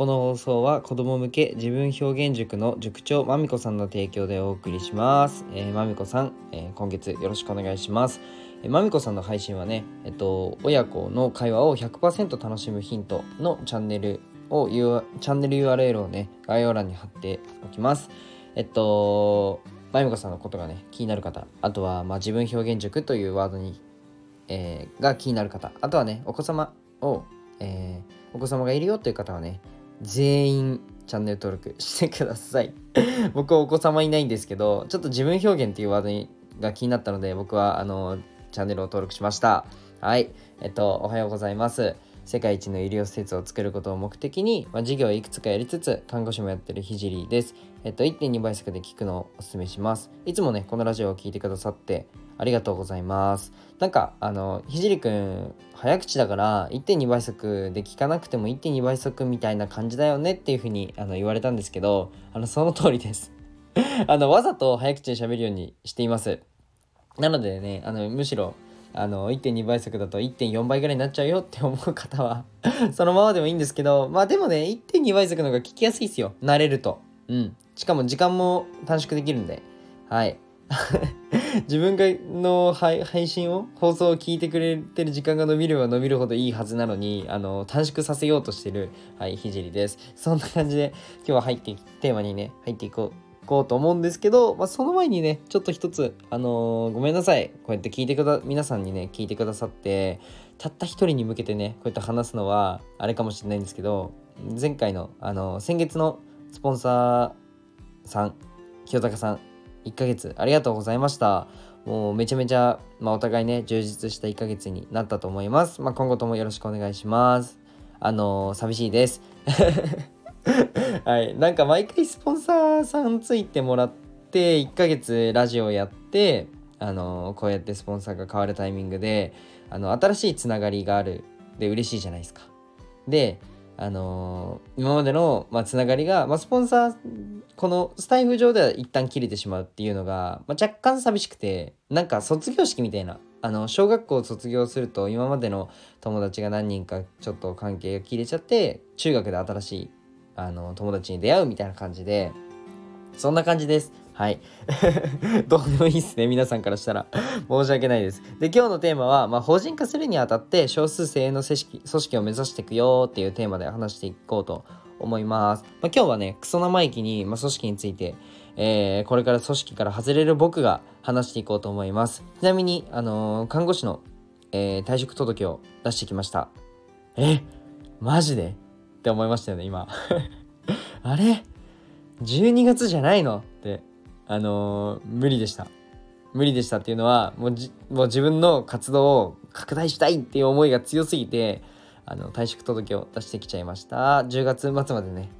この放送は子供向け自分表現塾の塾長まみこさんの提供でお送りします。えー、まみこさん、えー今月よろしくお願いします。えーまみこさんの配信はね、えっと、親子の会話を100%楽しむヒントのチャンネルを、U- チャンネル URL をね、概要欄に貼っておきます。えっと、まみこさんのことがね、気になる方、あとは、まあ、自分表現塾というワードに、えーが気になる方、あとはね、お子様を、えーお子様がいるよという方はね、全員チャンネル登録してください。僕はお子様いないんですけど、ちょっと自分表現っていうワードにが気になったので、僕はあのチャンネルを登録しました。はい。えっと、おはようございます。世界一の医療施設を作ることを目的に、まあ、事業をいくつかやりつつ、看護師もやってるひじりです。えっと、1.2倍速で聞くのをお勧めします。いつもね、このラジオを聞いてくださってありがとうございます。なんか、あの、ひじりくん、早口だから1.2倍速で聞かなくても1.2倍速みたいな感じだよねっていうふうにあの言われたんですけど、あの、その通りです。あの、わざと早口で喋るようにしています。なのでね、あの、むしろ、あの、1.2倍速だと1.4倍ぐらいになっちゃうよって思う方は、そのままでもいいんですけど、まあでもね、1.2倍速の方が聞きやすいですよ。慣れると。うん。しかも時間も短縮できるんで。はい。自分がの配信を放送を聞いてくれてる時間が伸びれば伸びるほどいいはずなのにあの短縮させようとしてるはいひじりです。そんな感じで今日は入ってテーマにね入っていこうこうと思うんですけど、まあ、その前にねちょっと一つあのーごめんなさい。こうやって聞いてくだ皆さんにね聞いてくださってたった一人に向けてねこうやって話すのはあれかもしれないんですけど前回のあの先月のスポンサーさん清高さん1ヶ月ありがとうございました。もうめちゃめちゃ、まあ、お互いね充実した1ヶ月になったと思います、まあ、今後ともよろしくお願いします。あのー寂しいです。はい。なんか毎回スポンサーさんついてもらって1ヶ月ラジオやってあのーこうやってスポンサーが変わるタイミングであの新しいつながりがある。で嬉しいじゃないですか。であのー今までの、まあ、つながりが、まあ、スポンサーこのスタイフ上では一旦切れてしまうっていうのが、まあ、若干寂しくてなんか卒業式みたいなあの小学校を卒業すると今までの友達が何人かちょっと関係が切れちゃって中学で新しいあの友達に出会うみたいな感じでそんな感じです。はい。どうでもいいっすね皆さんからしたら。申し訳ないです。で今日のテーマは、まあ、法人化するにあたって少数精鋭の組織組織を目指していくよっていうテーマで話していこうと思います、まあ、今日はねクソ生意気に、まあ、組織について、えーこれから組織から外れる僕が話していこうと思います。ちなみに、あのー看護師の、えー退職届を出してきました。えマジで？って思いましたよね今。あれ？12月じゃないの？ってあの無理でした。無理でしたっていうのはもうもう自分の活動を拡大したいっていう思いが強すぎてあの退職届を出してきちゃいました。10月末までね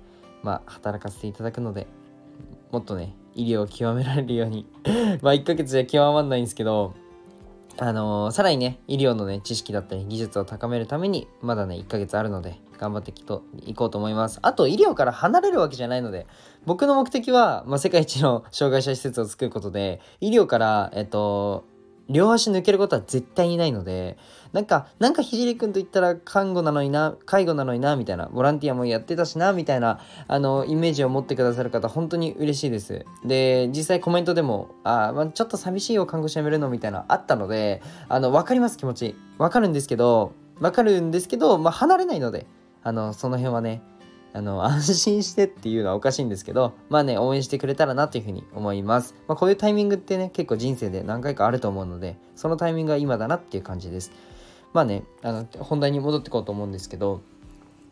まあ働かせていただくのでもっとね医療を極められるように。まあ1ヶ月じゃ極まんないんですけどあのーさらにね医療のね知識だったり技術を高めるためにまだね1ヶ月あるので頑張ってきといこうと思います。あと医療から離れるわけじゃないので僕の目的は、まあ、世界一の障害者施設を作ることで医療からえっと両足抜けることは絶対にないのでなんかなんかひじりくんと言ったら看護なのにな介護なのになみたいなボランティアもやってたしなみたいなあのイメージを持ってくださる方本当に嬉しいです。で実際コメントでもあ、まあ、ちょっと寂しいよ看護師辞めるのみたいなあったのであの分かります気持ち。分かるんですけど分かるんですけど、まあ、離れないのであのその辺はね。あの 安心してっていうのはおかしいんですけどまあね応援してくれたらなというふうに思います、まあ、こういうタイミングってね結構人生で何回かあると思うのでそのタイミングが今だなっていう感じです。まあねあの本題に戻っていこうと思うんですけど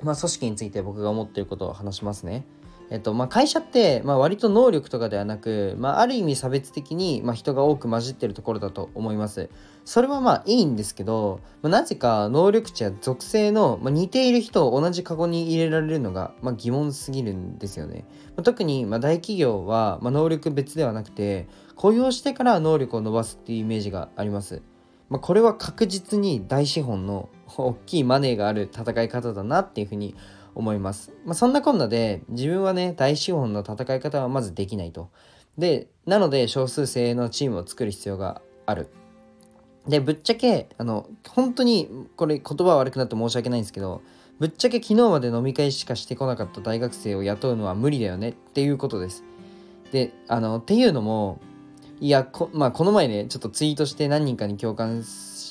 まあ組織について僕が思っていることを話しますね。えっとまあ、会社って、まあ、割と能力とかではなく、まあ、ある意味差別的に、まあ、人が多く混じってるところだと思います。それはまあいいんですけど、まあ、なぜか能力値や属性の、まあ、似ている人を同じカゴに入れられるのが、まあ、疑問すぎるんですよね。まあ、特にまあ大企業は、まあ、能力別ではなくて雇用してから能力を伸ばすっていうイメージがあります。まあ、これは確実に大資本の大きいマネーがある戦い方だなっていうふうに思います。まあ、そんなこんなで自分はね大資本の戦い方はまずできないと。でなので少数精鋭のチームを作る必要がある。でぶっちゃけあの本当にこれ言葉悪くなって申し訳ないんですけどぶっちゃけ昨日まで飲み会しかしてこなかった大学生を雇うのは無理だよねっていうことです。で、あの、っていうのも、いや、こ,、まあ、この前ね、ちょっとツイートして何人かに共感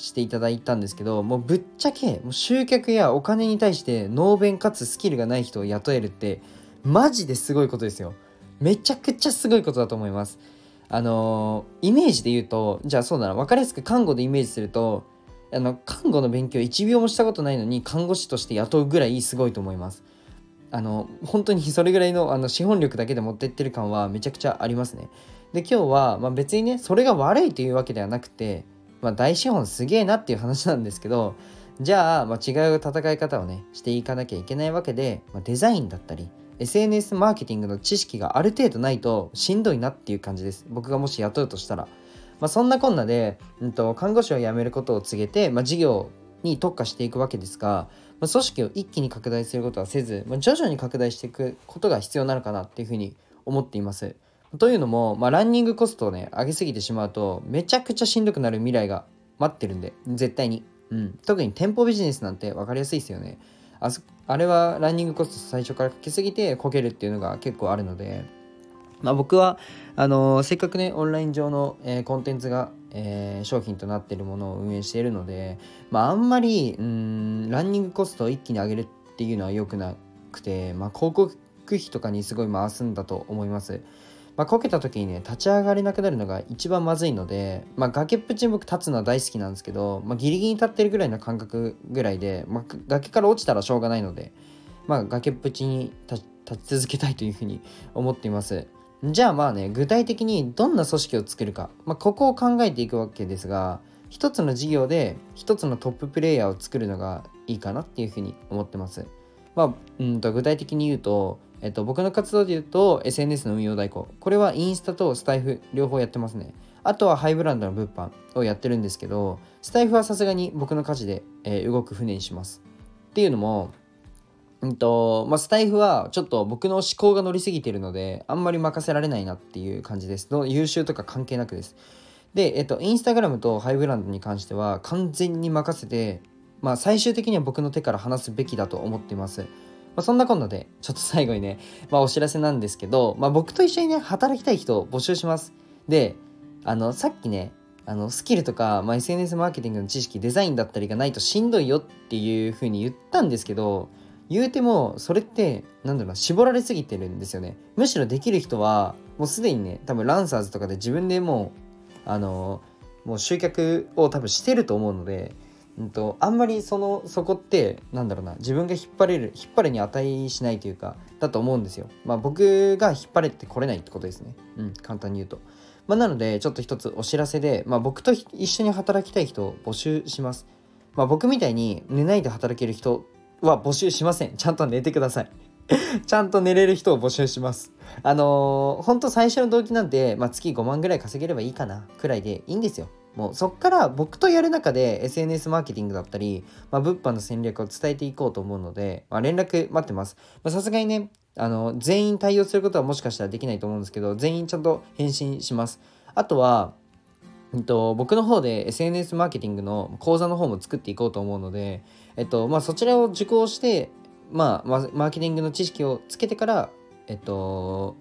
していただいたんですけど、もうぶっちゃけ、もう集客やお金に対して能弁かつスキルがない人を雇えるって、マジですごいことですよ。めちゃくちゃすごいことだと思います。あのー、イメージで言うと、じゃあそうだな、分かりやすく看護でイメージすると、あの、看護の勉強1秒もしたことないのに、看護師として雇うぐらいすごいと思います。あの、本当にそれぐらいのあの資本力だけで持ってってる感はめちゃくちゃありますね。で、今日は、まあ、別にね、それが悪いというわけではなくて、まあ、大資本すげえなっていう話なんですけど、じゃあ、まあ、違う戦い方をね、していかなきゃいけないわけで、まあ、デザインだったり、SNS マーケティングの知識がある程度ないとしんどいなっていう感じです。僕がもし雇うとしたら。まあ、そんなこんなで、うんと、看護師を辞めることを告げて、まあ、事業に特化していくわけですが、まあ、組織を一気に拡大することはせず、まあ、徐々に拡大していくことが必要なのかなっていうふうに思っています。というのも、まあ、ランニングコストをね、上げすぎてしまうと、めちゃくちゃしんどくなる未来が待ってるんで、絶対に。うん。特に店舗ビジネスなんて分かりやすいですよね。ああれはランニングコスト最初からかけすぎてこけるっていうのが結構あるので、まあ、僕はあのー、せっかくねオンライン上の、えー、コンテンツが、えー、商品となっているものを運営しているので、まあ、あんまりうんランニングコストを一気に上げるっていうのは良くなくて、まあ、広告費とかにすごい回すんだと思います。まあ、こけた時にね立ち上がれなくなるのが一番まずいので、まあ、崖っぷちに僕立つのは大好きなんですけど、まあ、ギリギリに立ってるぐらいの感覚ぐらいで、まあ、崖から落ちたらしょうがないので、まあ、崖っぷちに立ち続けたいというふうに 思っています。じゃあまあね具体的にどんな組織を作るか、まあ、ここを考えていくわけですが一つの事業で一つのトッププレイヤーを作るのがいいかなっていうふうに思ってます。まあ、うんと具体的に言うとえっと、僕の活動で言うと SNS の運用代行。これはインスタとスタイフ両方やってますね。あとはハイブランドの物販をやってるんですけどスタイフはさすがに僕の家事で、えー、動く船にします。っていうのもうんとまあ、スタイフはちょっと僕の思考が乗りすぎてるのであんまり任せられないなっていう感じです。優秀とか関係なくです。で、えっと、インスタグラムとハイブランドに関しては完全に任せてまあ最終的には僕の手から離すべきだと思っていますまあ、そんなこんなで、ちょっと最後にね、まあ、お知らせなんですけど、まあ、僕と一緒にね、働きたい人を募集します。で、あの、さっきね、あの、スキルとか、まあ、SNS マーケティングの知識、デザインだったりがないとしんどいよっていう風に言ったんですけど、言うても、それって、なんだろうな、絞られすぎてるんですよね。むしろできる人は、もうすでにね、多分ランサーズとかで自分でもう、あの、もう集客を多分してると思うので、うんと、あんまりそのそこってなんだろうな自分が引っ張れる引っ張るに値しないというかだと思うんですよ。まあ僕が引っ張れてこれないってことですね。うん、簡単に言うと。まあ、なのでちょっと一つお知らせで、まあ、僕と一緒に働きたい人を募集します。まあ、僕みたいに寝ないで働ける人は募集しません。ちゃんと寝てください。ちゃんと寝れる人を募集します。あのー、本当最初の動機なんて、まあ、月5万ぐらい稼げればいいかなくらいでいいんですよ。もうそっから僕とやる中で SNS マーケティングだったり、まあ、物販の戦略を伝えていこうと思うので、まあ、連絡待ってます。さすがにね、あの、全員対応することはもしかしたらできないと思うんですけど、全員ちゃんと返信します。あとは、えっと、僕の方で SNS マーケティングの講座の方も作っていこうと思うので、えっと、まあ、そちらを受講して、まあ、マーケティングの知識をつけてから、えっと、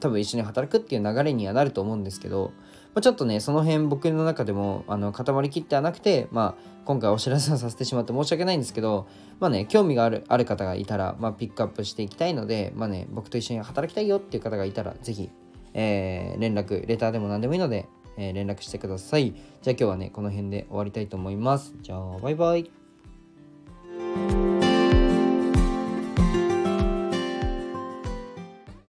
多分一緒に働くっていう流れにはなると思うんですけど、まあ、ちょっとねその辺僕の中でもあの固まりきってはなくて、まあ、今回お知らせをさせてしまって申し訳ないんですけどまあね興味があるある方がいたら、まあ、ピックアップしていきたいのでまあね僕と一緒に働きたいよっていう方がいたらぜひ、えー、連絡レターでも何でもいいので、えー、連絡してください。じゃあ今日はねこの辺で終わりたいと思います。じゃあバイバイ。